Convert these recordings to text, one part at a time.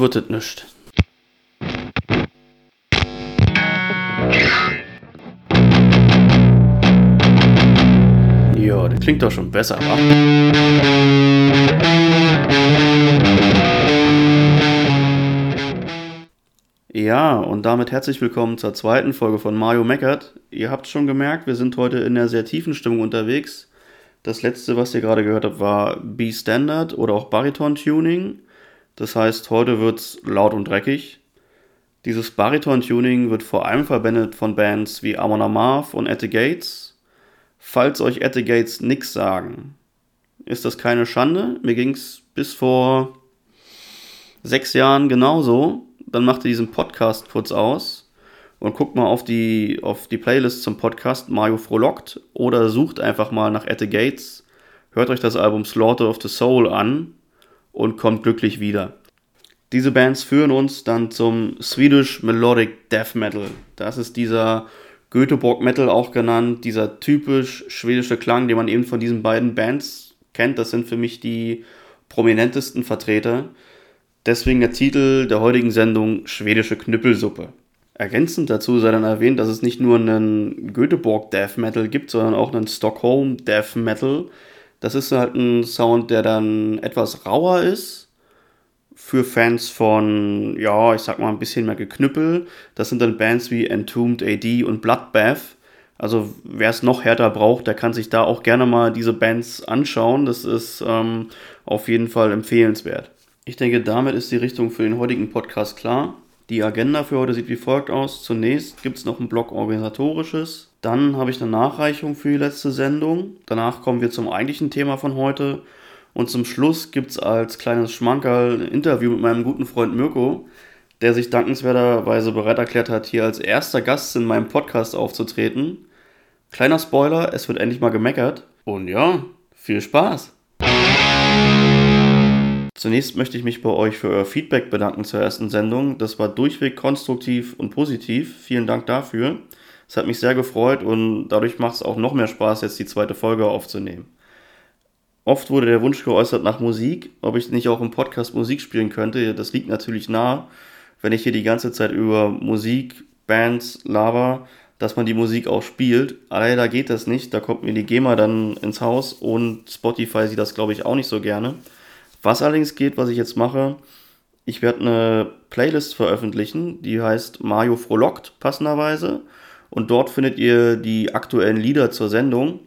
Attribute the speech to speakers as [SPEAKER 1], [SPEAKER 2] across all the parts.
[SPEAKER 1] wird es nicht. Ja, das klingt doch schon besser, wa? Ja, und damit herzlich willkommen zur zweiten Folge von Mario Meckert. Ihr habt schon gemerkt, wir sind heute in einer sehr tiefen Stimmung unterwegs. Das letzte, was ihr gerade gehört habt, war B-Standard oder auch Bariton-Tuning. Das heißt, heute wird's laut und dreckig. Dieses Bariton-Tuning wird vor allem verwendet von Bands wie Amon Amarth und At the Gates. Falls euch At the Gates nix sagen, ist das keine Schande. Mir ging's bis vor sechs Jahren genauso dann macht ihr diesen Podcast kurz aus und guckt mal auf die, auf die Playlist zum Podcast Mario Frohlockt oder sucht einfach mal nach At the Gates, hört euch das Album Slaughter of the Soul an und kommt glücklich wieder. Diese Bands führen uns dann zum Swedish Melodic Death Metal. Das ist dieser Göteborg Metal auch genannt, dieser typisch schwedische Klang, den man eben von diesen beiden Bands kennt. Das sind für mich die prominentesten Vertreter. Deswegen der Titel der heutigen Sendung Schwedische Knüppelsuppe. Ergänzend dazu sei dann erwähnt, dass es nicht nur einen Göteborg Death Metal gibt, sondern auch einen Stockholm Death Metal. Das ist halt ein Sound, der dann etwas rauer ist. Für Fans von, ja, ich sag mal, ein bisschen mehr Geknüppel. Das sind dann Bands wie Entombed AD und Bloodbath. Also wer es noch härter braucht, der kann sich da auch gerne mal diese Bands anschauen. Das ist ähm, auf jeden Fall empfehlenswert. Ich denke, damit ist die Richtung für den heutigen Podcast klar. Die Agenda für heute sieht wie folgt aus. Zunächst gibt es noch einen Blog Organisatorisches. Dann habe ich eine Nachreichung für die letzte Sendung. Danach kommen wir zum eigentlichen Thema von heute. Und zum Schluss gibt es als kleines Schmankerl ein Interview mit meinem guten Freund Mirko, der sich dankenswerterweise bereit erklärt hat, hier als erster Gast in meinem Podcast aufzutreten. Kleiner Spoiler, es wird endlich mal gemeckert. Und ja, viel Spaß! Zunächst möchte ich mich bei euch für euer Feedback bedanken zur ersten Sendung. Das war durchweg konstruktiv und positiv. Vielen Dank dafür. Es hat mich sehr gefreut und dadurch macht es auch noch mehr Spaß, jetzt die zweite Folge aufzunehmen. Oft wurde der Wunsch geäußert nach Musik, ob ich nicht auch im Podcast Musik spielen könnte. Das liegt natürlich nah, wenn ich hier die ganze Zeit über Musik, Bands, laber, dass man die Musik auch spielt. Leider geht das nicht, da kommt mir die GEMA dann ins Haus und Spotify sieht das, glaube ich, auch nicht so gerne. Was allerdings geht, was ich jetzt mache, ich werde eine Playlist veröffentlichen, die heißt Mario Frohlockt, passenderweise. Und dort findet ihr die aktuellen Lieder zur Sendung.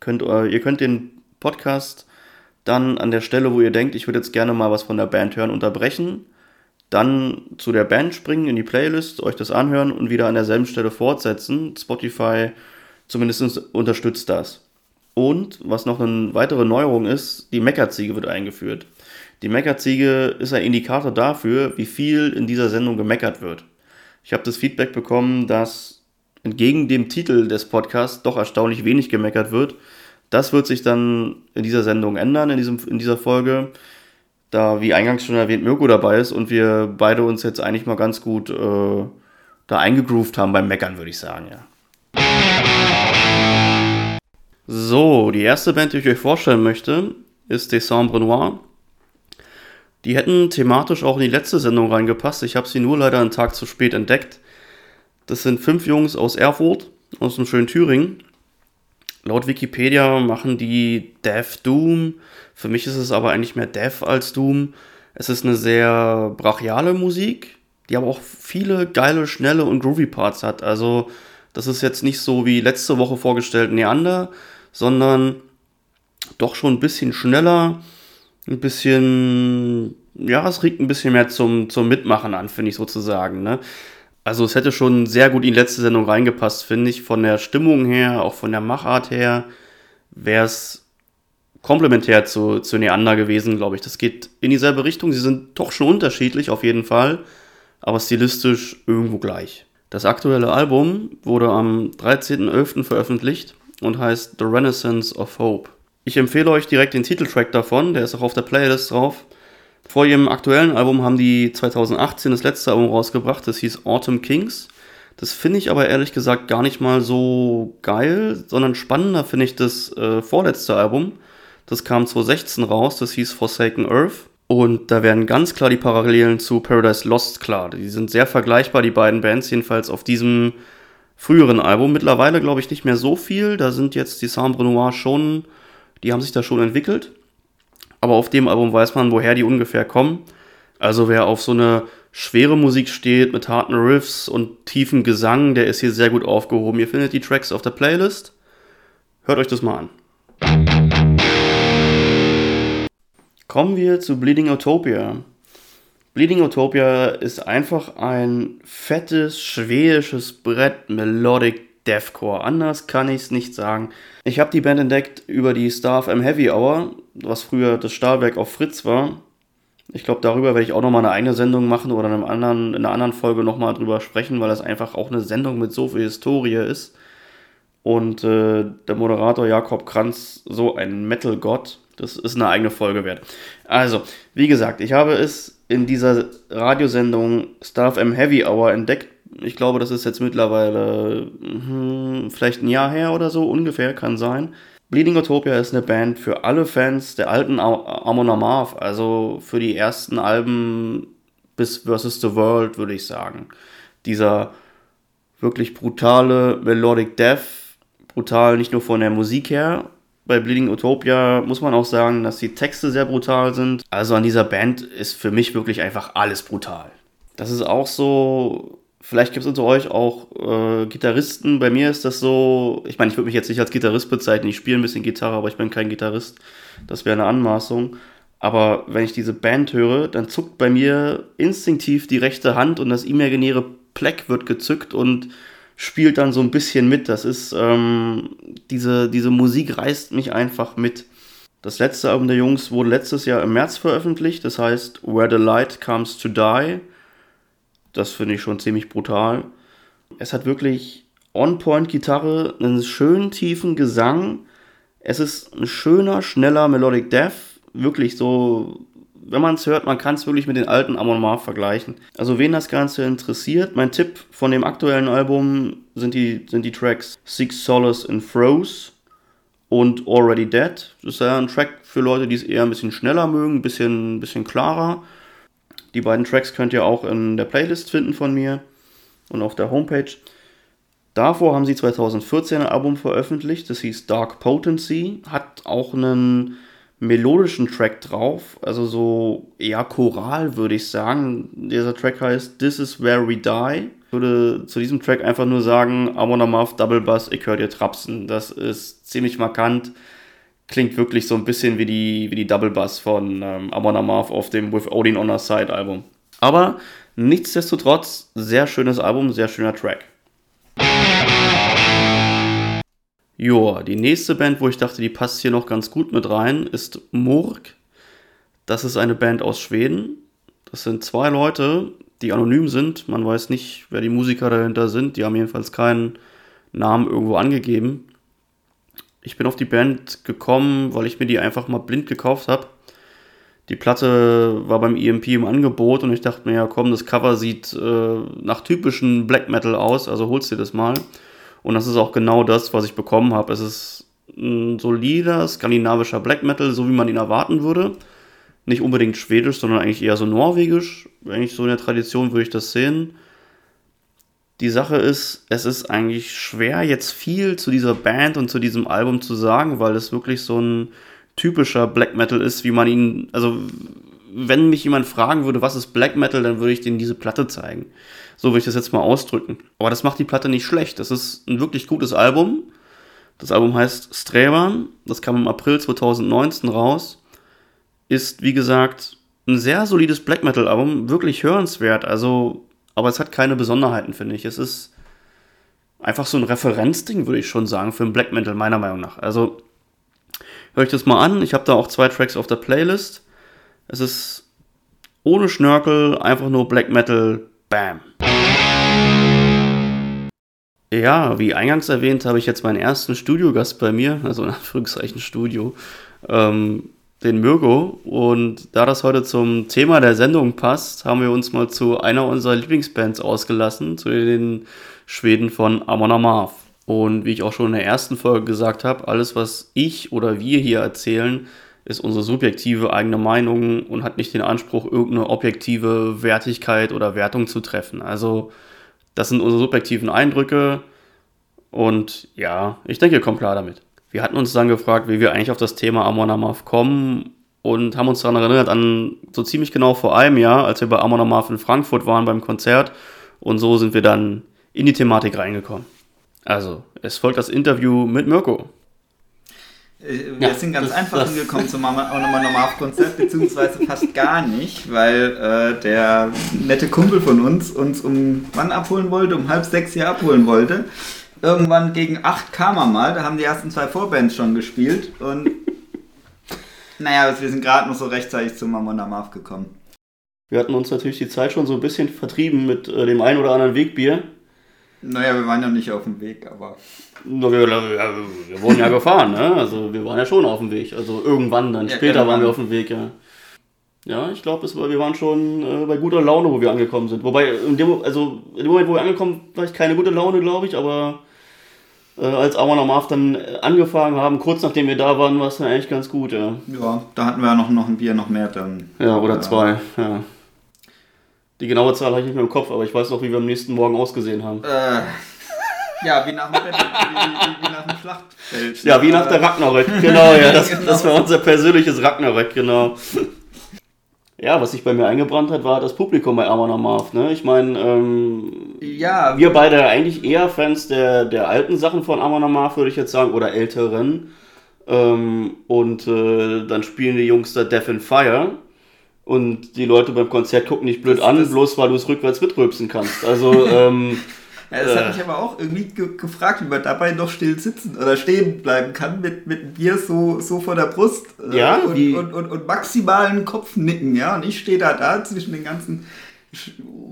[SPEAKER 1] Könnt, äh, ihr könnt den Podcast dann an der Stelle, wo ihr denkt, ich würde jetzt gerne mal was von der Band hören, unterbrechen. Dann zu der Band springen, in die Playlist, euch das anhören und wieder an derselben Stelle fortsetzen. Spotify zumindest unterstützt das. Und was noch eine weitere Neuerung ist, die Meckerziege wird eingeführt. Die Meckerziege ist ein Indikator dafür, wie viel in dieser Sendung gemeckert wird. Ich habe das Feedback bekommen, dass entgegen dem Titel des Podcasts doch erstaunlich wenig gemeckert wird. Das wird sich dann in dieser Sendung ändern, in, diesem, in dieser Folge, da, wie eingangs schon erwähnt, Mirko dabei ist und wir beide uns jetzt eigentlich mal ganz gut äh, da eingegroovt haben beim Meckern, würde ich sagen, ja. So, die erste Band, die ich euch vorstellen möchte, ist Décembre Noir. Die hätten thematisch auch in die letzte Sendung reingepasst. Ich habe sie nur leider einen Tag zu spät entdeckt. Das sind fünf Jungs aus Erfurt, aus dem schönen Thüringen. Laut Wikipedia machen die Death Doom. Für mich ist es aber eigentlich mehr Death als Doom. Es ist eine sehr brachiale Musik, die aber auch viele geile, schnelle und groovy Parts hat. Also, das ist jetzt nicht so wie letzte Woche vorgestellt Neander, sondern doch schon ein bisschen schneller, ein bisschen, ja, es regt ein bisschen mehr zum, zum Mitmachen an, finde ich sozusagen. Ne? Also es hätte schon sehr gut in die letzte Sendung reingepasst, finde ich. Von der Stimmung her, auch von der Machart her, wäre es komplementär zu, zu Neander gewesen, glaube ich. Das geht in dieselbe Richtung. Sie sind doch schon unterschiedlich, auf jeden Fall, aber stilistisch irgendwo gleich. Das aktuelle Album wurde am 13.11. veröffentlicht und heißt The Renaissance of Hope. Ich empfehle euch direkt den Titeltrack davon, der ist auch auf der Playlist drauf. Vor ihrem aktuellen Album haben die 2018 das letzte Album rausgebracht, das hieß Autumn Kings. Das finde ich aber ehrlich gesagt gar nicht mal so geil, sondern spannender finde ich das äh, vorletzte Album. Das kam 2016 raus, das hieß Forsaken Earth. Und da werden ganz klar die Parallelen zu Paradise Lost klar. Die sind sehr vergleichbar, die beiden Bands, jedenfalls auf diesem früheren Album. Mittlerweile glaube ich nicht mehr so viel. Da sind jetzt die Sambre Noir schon, die haben sich da schon entwickelt. Aber auf dem Album weiß man, woher die ungefähr kommen. Also wer auf so eine schwere Musik steht mit harten Riffs und tiefen Gesang, der ist hier sehr gut aufgehoben. Ihr findet die Tracks auf der Playlist. Hört euch das mal an. Kommen wir zu Bleeding Utopia. Bleeding Utopia ist einfach ein fettes, schwedisches Brett Melodic Deathcore. Anders kann ich es nicht sagen. Ich habe die Band entdeckt über die Star FM Heavy Hour, was früher das Stahlwerk auf Fritz war. Ich glaube, darüber werde ich auch nochmal eine eigene Sendung machen oder in, einem anderen, in einer anderen Folge nochmal drüber sprechen, weil das einfach auch eine Sendung mit so viel Historie ist. Und äh, der Moderator Jakob Kranz, so ein Metal-Gott, das ist eine eigene Folge wert. Also, wie gesagt, ich habe es in dieser Radiosendung Star M Heavy Hour entdeckt. Ich glaube, das ist jetzt mittlerweile hm, vielleicht ein Jahr her oder so, ungefähr, kann sein. Bleeding Utopia ist eine Band für alle Fans der alten Amon Amarth, also für die ersten Alben bis Versus the World, würde ich sagen. Dieser wirklich brutale Melodic Death, brutal nicht nur von der Musik her. Bei Bleeding Utopia muss man auch sagen, dass die Texte sehr brutal sind. Also an dieser Band ist für mich wirklich einfach alles brutal. Das ist auch so Vielleicht gibt es unter euch auch äh, Gitarristen. Bei mir ist das so, ich meine, ich würde mich jetzt nicht als Gitarrist bezeichnen. Ich spiele ein bisschen Gitarre, aber ich bin kein Gitarrist. Das wäre eine Anmaßung. Aber wenn ich diese Band höre, dann zuckt bei mir instinktiv die rechte Hand und das imaginäre Pleck wird gezückt und spielt dann so ein bisschen mit. Das ist, ähm, diese, diese Musik reißt mich einfach mit. Das letzte Album der Jungs wurde letztes Jahr im März veröffentlicht. Das heißt Where the Light Comes to Die. Das finde ich schon ziemlich brutal. Es hat wirklich On-Point-Gitarre, einen schönen tiefen Gesang. Es ist ein schöner, schneller Melodic Death. Wirklich so, wenn man es hört, man kann es wirklich mit den alten Amon Mar vergleichen. Also wen das Ganze interessiert, mein Tipp von dem aktuellen Album sind die, sind die Tracks Six Solace in Froze und Already Dead. Das ist ja ein Track für Leute, die es eher ein bisschen schneller mögen, ein bisschen, ein bisschen klarer. Die beiden Tracks könnt ihr auch in der Playlist finden von mir und auf der Homepage. Davor haben sie 2014 ein Album veröffentlicht, das hieß Dark Potency, hat auch einen melodischen Track drauf, also so eher choral würde ich sagen. Dieser Track heißt This is Where We Die. Ich würde zu diesem Track einfach nur sagen, Amon Amarth Double Bass, ich höre dir trapsen. Das ist ziemlich markant klingt wirklich so ein bisschen wie die, wie die Double Bass von ähm, Amon Amarth auf dem With Odin on Our Side Album. Aber nichtsdestotrotz, sehr schönes Album, sehr schöner Track. Joa, die nächste Band, wo ich dachte, die passt hier noch ganz gut mit rein, ist Murk. Das ist eine Band aus Schweden. Das sind zwei Leute, die anonym sind. Man weiß nicht, wer die Musiker dahinter sind. Die haben jedenfalls keinen Namen irgendwo angegeben. Ich bin auf die Band gekommen, weil ich mir die einfach mal blind gekauft habe. Die Platte war beim EMP im Angebot und ich dachte mir, ja komm, das Cover sieht äh, nach typischen Black Metal aus, also holst dir das mal. Und das ist auch genau das, was ich bekommen habe. Es ist ein solider skandinavischer Black Metal, so wie man ihn erwarten würde. Nicht unbedingt schwedisch, sondern eigentlich eher so norwegisch. Eigentlich so in der Tradition würde ich das sehen. Die Sache ist, es ist eigentlich schwer, jetzt viel zu dieser Band und zu diesem Album zu sagen, weil es wirklich so ein typischer Black Metal ist, wie man ihn, also wenn mich jemand fragen würde, was ist Black Metal, dann würde ich denen diese Platte zeigen. So würde ich das jetzt mal ausdrücken. Aber das macht die Platte nicht schlecht. Das ist ein wirklich gutes Album. Das Album heißt Streban. Das kam im April 2019 raus. Ist, wie gesagt, ein sehr solides Black Metal Album. Wirklich hörenswert. Also aber es hat keine Besonderheiten, finde ich. Es ist einfach so ein Referenzding, würde ich schon sagen, für ein Black Metal, meiner Meinung nach. Also, hört euch das mal an. Ich habe da auch zwei Tracks auf der Playlist. Es ist ohne Schnörkel, einfach nur Black Metal, bam. Ja, wie eingangs erwähnt, habe ich jetzt meinen ersten Studiogast bei mir, also in Anführungszeichen Studio. Ähm, den Mirko. Und da das heute zum Thema der Sendung passt, haben wir uns mal zu einer unserer Lieblingsbands ausgelassen, zu den Schweden von Amon Amarth. Und wie ich auch schon in der ersten Folge gesagt habe, alles, was ich oder wir hier erzählen, ist unsere subjektive eigene Meinung und hat nicht den Anspruch, irgendeine objektive Wertigkeit oder Wertung zu treffen. Also das sind unsere subjektiven Eindrücke und ja, ich denke, ihr kommt klar damit. Wir hatten uns dann gefragt, wie wir eigentlich auf das Thema Amon Amarth kommen und haben uns daran erinnert an so ziemlich genau vor einem Jahr, als wir bei Amon Amarth in Frankfurt waren beim Konzert und so sind wir dann in die Thematik reingekommen. Also, es folgt das Interview mit Mirko.
[SPEAKER 2] Äh, wir ja, sind ganz das, einfach das hingekommen zum Amarth-Konzert, beziehungsweise fast gar nicht, weil äh, der nette Kumpel von uns uns um wann abholen wollte, um halb sechs hier abholen wollte. Irgendwann gegen acht kam er mal, da haben die ersten zwei Vorbands schon gespielt und naja, wir sind gerade noch so rechtzeitig zum Mammon Amarth gekommen.
[SPEAKER 1] Wir hatten uns natürlich die Zeit schon so ein bisschen vertrieben mit äh, dem einen oder anderen Wegbier.
[SPEAKER 2] Naja, wir waren ja nicht auf dem Weg, aber.
[SPEAKER 1] Na, wir, wir, wir wurden ja gefahren, ne? Also wir waren ja schon auf dem Weg. Also irgendwann dann, ja, später waren wir auf dem Weg, ja. Ja, ich glaube, wir waren schon äh, bei guter Laune, wo wir angekommen sind. Wobei, in dem, also in dem Moment, wo wir angekommen sind, war ich keine gute Laune, glaube ich, aber äh, als Amon Amarth dann angefangen haben, kurz nachdem wir da waren, war es dann eigentlich ganz gut, ja.
[SPEAKER 2] Ja, da hatten wir ja noch, noch ein Bier noch mehr dann.
[SPEAKER 1] Ja, oder ja. zwei, ja. Die genaue Zahl habe ich nicht mehr im Kopf, aber ich weiß noch, wie wir am nächsten Morgen ausgesehen haben. Äh,
[SPEAKER 2] ja, wie nach, dem, wie, wie, wie nach dem Schlachtfeld.
[SPEAKER 1] Ja, wie nach der Ragnarök, genau, ja. Das, genau. das war unser persönliches Ragnarök, genau. Ja, was sich bei mir eingebrannt hat, war das Publikum bei Amon Amarth. Ne? Ich meine, ähm, ja, wir beide eigentlich eher Fans der, der alten Sachen von Amon Amarth, würde ich jetzt sagen, oder älteren. Ähm, und äh, dann spielen die Jungs da Death and Fire. Und die Leute beim Konzert gucken dich blöd das, an, das bloß weil du es rückwärts mitrülpsen kannst. Also, ähm,
[SPEAKER 2] ja, das äh, hat mich aber auch irgendwie ge gefragt, wie man dabei noch still sitzen oder stehen bleiben kann mit, mit einem Bier so, so vor der Brust
[SPEAKER 1] äh, ja,
[SPEAKER 2] und, und, und, und, maximalen Kopfnicken, ja. Und ich stehe da da zwischen den ganzen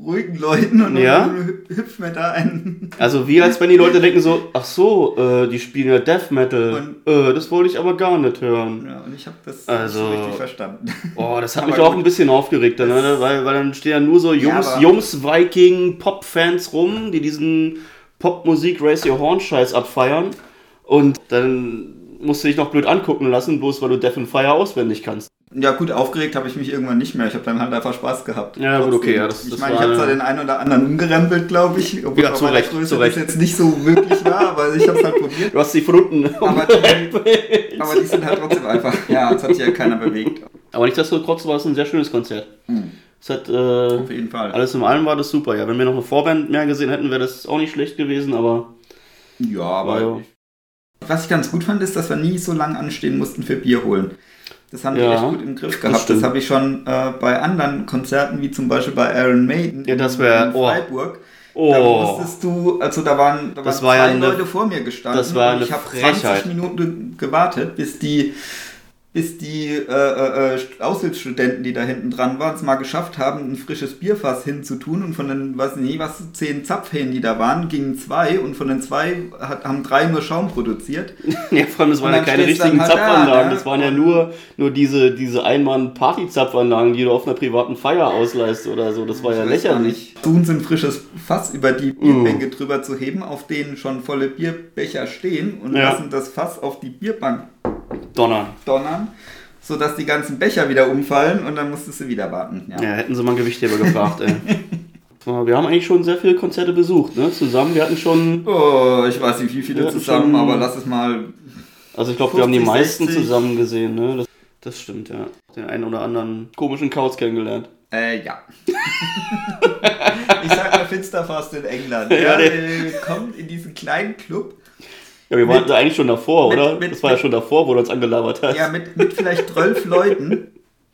[SPEAKER 2] ruhigen Leuten und
[SPEAKER 1] ja.
[SPEAKER 2] hüpft mir da ein.
[SPEAKER 1] Also wie als wenn die Leute denken so, ach so, äh, die spielen ja Death Metal. Äh, das wollte ich aber gar nicht hören.
[SPEAKER 2] Ja, und ich habe das
[SPEAKER 1] also,
[SPEAKER 2] nicht richtig verstanden.
[SPEAKER 1] Oh, das hat mich auch ein bisschen aufgeregt, ne? weil, weil dann stehen ja nur so Jungs, ja, Jungs Viking, Pop-Fans rum, die diesen Popmusik Raise Your Horn Scheiß abfeiern. Und dann musst du dich noch blöd angucken lassen, bloß weil du Death and Fire auswendig kannst.
[SPEAKER 2] Ja, gut, aufgeregt habe ich mich irgendwann nicht mehr. Ich habe dann halt einfach Spaß gehabt.
[SPEAKER 1] Ja, gut, okay. Ja, das,
[SPEAKER 2] ich meine, ich habe zwar den einen oder anderen umgerempelt, glaube ich.
[SPEAKER 1] Obwohl ja, zu Recht, Größe zu Recht.
[SPEAKER 2] das jetzt nicht so wirklich war, aber ich habe es halt probiert.
[SPEAKER 1] Du hast sie von unten
[SPEAKER 2] aber die, aber die sind halt trotzdem einfach, ja, das hat sich ja keiner bewegt.
[SPEAKER 1] Aber nicht, dass du trotzdem war es ein sehr schönes Konzert. Mhm. Es hat, äh,
[SPEAKER 2] Auf jeden Fall.
[SPEAKER 1] Alles in allem war das super. Ja, wenn wir noch eine Vorband mehr gesehen hätten, wäre das auch nicht schlecht gewesen, aber.
[SPEAKER 2] Ja, aber. Ja. Was ich ganz gut fand, ist, dass wir nie so lange anstehen mussten für Bier holen. Das haben die ja, echt gut im Griff gehabt. Das, das habe ich schon äh, bei anderen Konzerten, wie zum Beispiel bei Iron Maiden
[SPEAKER 1] ja, das wär,
[SPEAKER 2] in Freiburg. Oh. Da musstest du, also da waren, da waren zwei
[SPEAKER 1] ja
[SPEAKER 2] eine, Leute vor mir gestanden
[SPEAKER 1] das war
[SPEAKER 2] und ich habe 20 Minuten gewartet, bis die bis die äh, äh, Aushilfsstudenten, die da hinten dran waren, es mal geschafft haben, ein frisches Bierfass hinzutun und von den, weiß nicht, was, zehn Zapfhähnen, die da waren, gingen zwei und von den zwei hat, haben drei nur Schaum produziert.
[SPEAKER 1] ja, vor allem, das waren ja keine richtigen halt Zapfanlagen, da, ne? das waren ja nur, nur diese, diese Einmann-Party-Zapfanlagen, die du auf einer privaten Feier ausleihst oder so, das war ja lächerlich.
[SPEAKER 2] Tun sie ein frisches Fass über die Bierbänke mm. drüber zu heben, auf denen schon volle Bierbecher stehen und ja. lassen das Fass auf die Bierbank
[SPEAKER 1] Donnern.
[SPEAKER 2] Donnern, sodass die ganzen Becher wieder umfallen und dann musstest du wieder warten.
[SPEAKER 1] Ja, ja hätten sie mal einen Gewichtheber gefragt, ey. Wir haben eigentlich schon sehr viele Konzerte besucht, ne? Zusammen, wir hatten schon.
[SPEAKER 2] Oh, ich weiß nicht, wie viele zusammen, schon, aber lass es mal.
[SPEAKER 1] Also ich glaube, wir haben die meisten 60. zusammen gesehen, ne? Das, das, stimmt, ja. Den einen oder anderen komischen Kauz kennengelernt.
[SPEAKER 2] Äh, ja. ich sag mal Finsterfast in England. Ja, ja, der kommt in diesen kleinen Club
[SPEAKER 1] ja, wir waren da eigentlich schon davor, mit, oder? Mit, das war ja schon davor, wo du uns angelabert hast.
[SPEAKER 2] Ja, mit, mit vielleicht zwölf Leuten.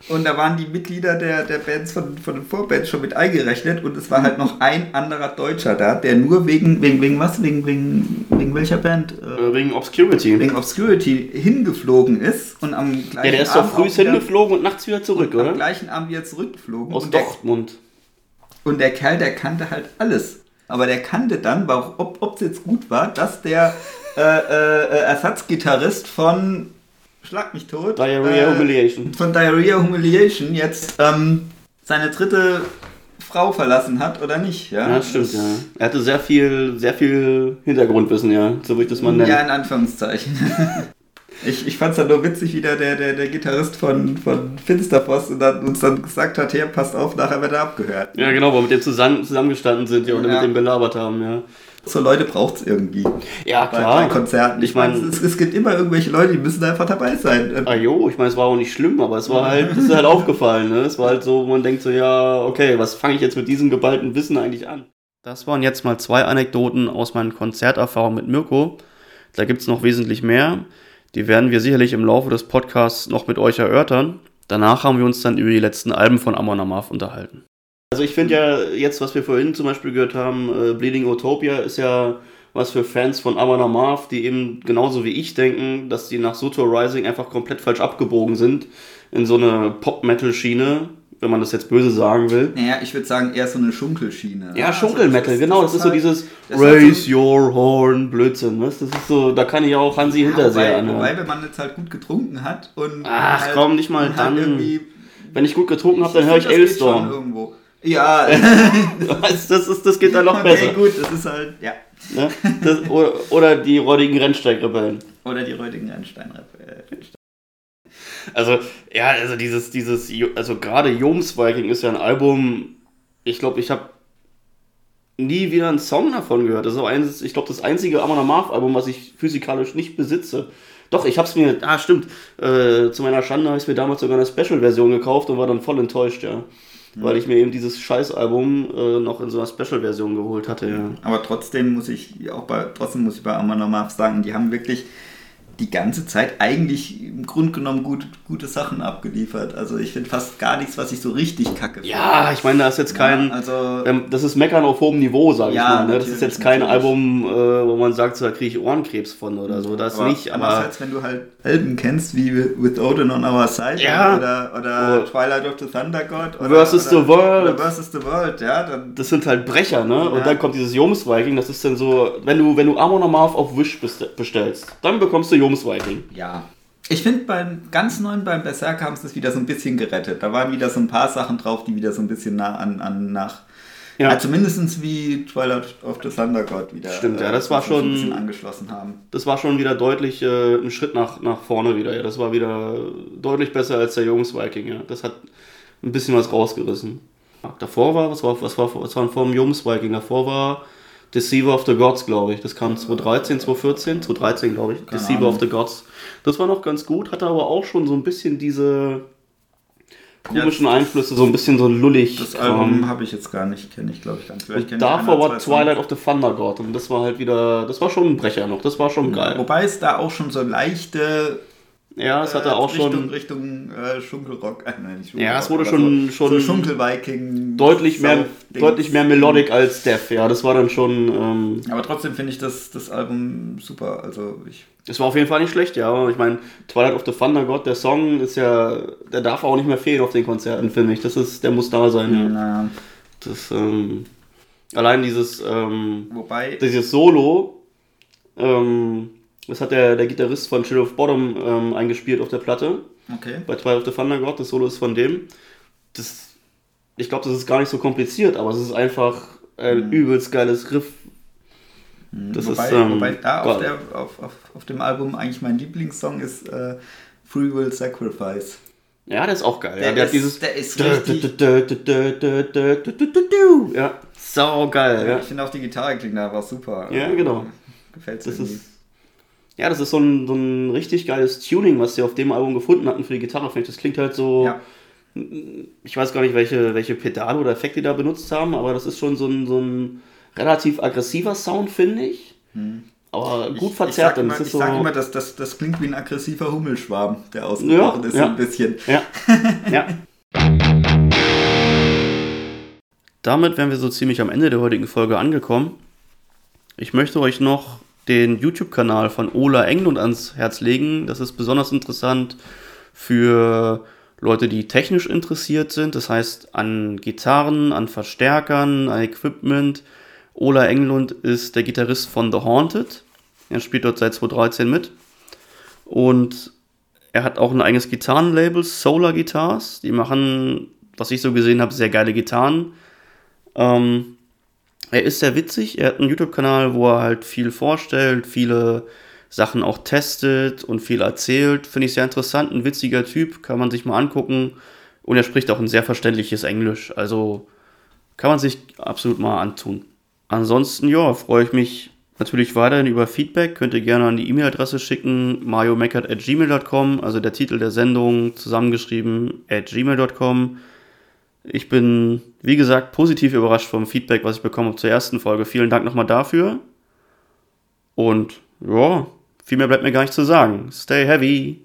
[SPEAKER 2] Und da waren die Mitglieder der, der Bands von, von den Vorbands schon mit eingerechnet und es war halt noch ein anderer Deutscher da, der nur wegen, wegen, wegen was? Wegen, wegen, wegen welcher Band?
[SPEAKER 1] Äh, wegen Obscurity.
[SPEAKER 2] Wegen Obscurity hingeflogen ist und am
[SPEAKER 1] gleichen Ja, der ist doch früh hingeflogen und nachts wieder zurück, oder?
[SPEAKER 2] Am gleichen Abend wieder zurückgeflogen.
[SPEAKER 1] Aus und Dortmund.
[SPEAKER 2] Der, und der Kerl, der kannte halt alles. Aber der kannte dann, ob es jetzt gut war, dass der äh, äh, Ersatzgitarrist von Schlag mich tot.
[SPEAKER 1] Diarrhea äh, Humiliation.
[SPEAKER 2] Von Diarrhea Humiliation jetzt ähm, seine dritte Frau verlassen hat oder nicht. Ja,
[SPEAKER 1] ja stimmt, ja. Er hatte sehr viel, sehr viel Hintergrundwissen, ja, so würde ich das mal nennen.
[SPEAKER 2] Ja, in Anführungszeichen. ich ich fand es dann nur witzig, wie der, der, der, Gitarrist von, von Finsterpost und dann, uns dann gesagt hat, hier, passt auf, nachher wird er abgehört.
[SPEAKER 1] Ja, genau, wo wir mit dem zusammen, zusammengestanden sind ja, und ja. mit dem gelabert haben, ja
[SPEAKER 2] so Leute braucht es irgendwie.
[SPEAKER 1] Ja, klar.
[SPEAKER 2] Bei, Konzerten. Ich meine, es, es, gibt immer irgendwelche Leute, die müssen einfach dabei sein.
[SPEAKER 1] Ah jo, ich meine, es war auch nicht schlimm, aber es war halt, es ist halt aufgefallen. Ne? Es war halt so, man denkt so, ja, okay, was fange ich jetzt mit diesem geballten Wissen eigentlich an? Das waren jetzt mal zwei Anekdoten aus meinen Konzerterfahrungen mit Mirko. Da gibt es noch wesentlich mehr. Die werden wir sicherlich im Laufe des Podcasts noch mit euch erörtern. Danach haben wir uns dann über die letzten Alben von Amon Amarth unterhalten. Also ich finde ja jetzt, was wir vorhin zum Beispiel gehört haben, äh, Bleeding Utopia ist ja was für Fans von Amon Amarth, die eben genauso wie ich denken, dass die nach Soto Rising einfach komplett falsch abgebogen sind in so eine Pop-Metal-Schiene, wenn man das jetzt böse sagen will.
[SPEAKER 2] Naja, ich würde sagen eher so eine Schunkelschiene.
[SPEAKER 1] Ja, also Schunkelmetal, das genau. Das, ist, halt, so dieses Raise halt so your horn Blödsinn. Was? Das ist so, da kann ich auch Hansi ja, Hinterseher
[SPEAKER 2] anhören. Wobei, wenn man jetzt halt gut getrunken hat und.
[SPEAKER 1] Ach halt, komm, nicht mal dann. Halt wenn ich gut getrunken habe, dann höre ich Ailstorm.
[SPEAKER 2] Ja.
[SPEAKER 1] das, ist, das geht dann noch okay, besser.
[SPEAKER 2] gut, das ist halt, ja.
[SPEAKER 1] Ne? Das, oder, oder die räudigen Rennsteigrebellen.
[SPEAKER 2] Oder die räudigen Rennsteinrebellen.
[SPEAKER 1] Also, ja, also dieses, dieses, also gerade Joms Viking ist ja ein Album, ich glaube, ich habe nie wieder einen Song davon gehört. Das ist auch eines, ich glaube, das einzige Amon Amarth Album, was ich physikalisch nicht besitze. Doch, ich habe es mir, ah, stimmt, äh, zu meiner Schande habe ich mir damals sogar eine Special-Version gekauft und war dann voll enttäuscht, ja mhm. weil ich mir eben dieses Scheißalbum äh, noch in so einer Special-Version geholt hatte. Ja.
[SPEAKER 2] Aber trotzdem muss ich auch bei, trotzdem muss ich bei Amon sagen, die haben wirklich die ganze Zeit eigentlich im Grunde genommen gut, gute Sachen abgeliefert. Also ich finde fast gar nichts, was ich so richtig kacke
[SPEAKER 1] finde. Ja, ich meine, da ist jetzt kein. Ja, also, ähm, das ist Meckern auf hohem Niveau, sage ja, ich mal. Ne? Das ist jetzt kein natürlich. Album, äh, wo man sagt, so, da kriege ich Ohrenkrebs von oder so. Das aber, nicht. Aber
[SPEAKER 2] andererseits, wenn du halt Alben kennst, wie With Odin on Our Side ja. oder, oder oh. Twilight of the Thunder God oder
[SPEAKER 1] Versus oder, the World.
[SPEAKER 2] Oder Versus the World, ja. Dann,
[SPEAKER 1] das sind halt Brecher, ne? Und dann kommt dieses Joms Viking, das ist dann so, wenn du, wenn du Amon Amarth auf Wish bestellst, dann bekommst du Joms Viking.
[SPEAKER 2] Ja. Ich finde beim ganz neuen beim Berserk haben sie es wieder so ein bisschen gerettet. Da waren wieder so ein paar Sachen drauf, die wieder so ein bisschen nah an, an nach. Ja. ja zumindest wie Twilight of the Thunder God wieder.
[SPEAKER 1] Stimmt, ja, das äh, war schon. Ein
[SPEAKER 2] bisschen angeschlossen haben.
[SPEAKER 1] Das war schon wieder deutlich äh, ein Schritt nach, nach vorne wieder. Ja, das war wieder deutlich besser als der Jungs Viking. Ja, das hat ein bisschen was rausgerissen. Davor war, was war, was war, was war vor dem Jungs Viking? Davor war Deceiver of the Gods, glaube ich. Das kam 2013, 2014, 2013, glaube ich. Keine Deceiver Ahnung. of the Gods. Das war noch ganz gut, hatte aber auch schon so ein bisschen diese komischen ja, Einflüsse, so ein bisschen so lullig.
[SPEAKER 2] Das Album habe ich jetzt gar nicht, kenne ich glaube ich ganz
[SPEAKER 1] vielleicht und Davor war Twilight of the Thunder God und das war halt wieder, das war schon ein Brecher noch, das war schon geil.
[SPEAKER 2] Wobei es da auch schon so leichte
[SPEAKER 1] ja, es hatte äh, auch
[SPEAKER 2] Richtung,
[SPEAKER 1] schon.
[SPEAKER 2] Richtung äh, Schunkelrock. Äh, nein,
[SPEAKER 1] Schunkelrock. Ja, es wurde schon. So, schon
[SPEAKER 2] so Schunkel-Viking.
[SPEAKER 1] Deutlich mehr, deutlich mehr Melodic als Death, ja. Das war dann schon. Ähm,
[SPEAKER 2] Aber trotzdem finde ich das, das Album super. Also ich.
[SPEAKER 1] Es war auf jeden Fall nicht schlecht, ja. Ich meine, Twilight of the Thunder God, der Song ist ja. Der darf auch nicht mehr fehlen auf den Konzerten, finde ich. Das ist, der muss da sein, ja.
[SPEAKER 2] Naja.
[SPEAKER 1] Das, ähm, allein dieses. Ähm,
[SPEAKER 2] Wobei.
[SPEAKER 1] Dieses Solo. Ähm, das hat der, der Gitarrist von Chill of Bottom ähm, eingespielt auf der Platte.
[SPEAKER 2] Okay.
[SPEAKER 1] Bei Twilight of the Thunder God. Das Solo ist von dem. Das, ich glaube, das ist gar nicht so kompliziert, aber es ist einfach ein mhm. übelst geiles Riff.
[SPEAKER 2] Mhm. Das wobei, ist, ähm, wobei da auf, der, auf, auf, auf, dem Album eigentlich mein Lieblingssong ist äh, Free Will Sacrifice.
[SPEAKER 1] Ja, der ist auch geil.
[SPEAKER 2] Der, ja,
[SPEAKER 1] der
[SPEAKER 2] ist, hat dieses. Der ist richtig.
[SPEAKER 1] Ja, sau geil. Ja.
[SPEAKER 2] Ich finde auch die Gitarre klingt einfach super.
[SPEAKER 1] Ja, genau.
[SPEAKER 2] Gefällt.
[SPEAKER 1] Ist, ja, das ist so ein, so ein richtig geiles Tuning, was sie auf dem Album gefunden hatten für die Gitarre. Finde ich, das klingt halt so. Ja. Ich weiß gar nicht, welche, welche Pedale oder Effekte die da benutzt haben, aber das ist schon so ein, so ein relativ aggressiver Sound, finde ich. Hm. Aber gut ich, verzerrt.
[SPEAKER 2] Ich sage immer, so sag immer das, das, das klingt wie ein aggressiver Hummelschwarm, der ausgebrochen ja, ist,
[SPEAKER 1] ja.
[SPEAKER 2] ein bisschen.
[SPEAKER 1] Ja. ja. Damit wären wir so ziemlich am Ende der heutigen Folge angekommen. Ich möchte euch noch den YouTube-Kanal von Ola Englund ans Herz legen. Das ist besonders interessant für Leute, die technisch interessiert sind, das heißt an Gitarren, an Verstärkern, an Equipment. Ola Englund ist der Gitarrist von The Haunted. Er spielt dort seit 2013 mit. Und er hat auch ein eigenes Gitarrenlabel, Solar Guitars. Die machen, was ich so gesehen habe, sehr geile Gitarren. Ähm, er ist sehr witzig. Er hat einen YouTube-Kanal, wo er halt viel vorstellt, viele Sachen auch testet und viel erzählt. Finde ich sehr interessant. Ein witziger Typ, kann man sich mal angucken. Und er spricht auch ein sehr verständliches Englisch. Also kann man sich absolut mal antun. Ansonsten, ja, freue ich mich natürlich weiterhin über Feedback. Könnt ihr gerne an die E-Mail-Adresse schicken, mariomeckert.gmail.com, also der Titel der Sendung zusammengeschrieben at gmail.com. Ich bin, wie gesagt, positiv überrascht vom Feedback, was ich bekommen habe zur ersten Folge. Vielen Dank nochmal dafür. Und ja, viel mehr bleibt mir gar nicht zu sagen. Stay heavy.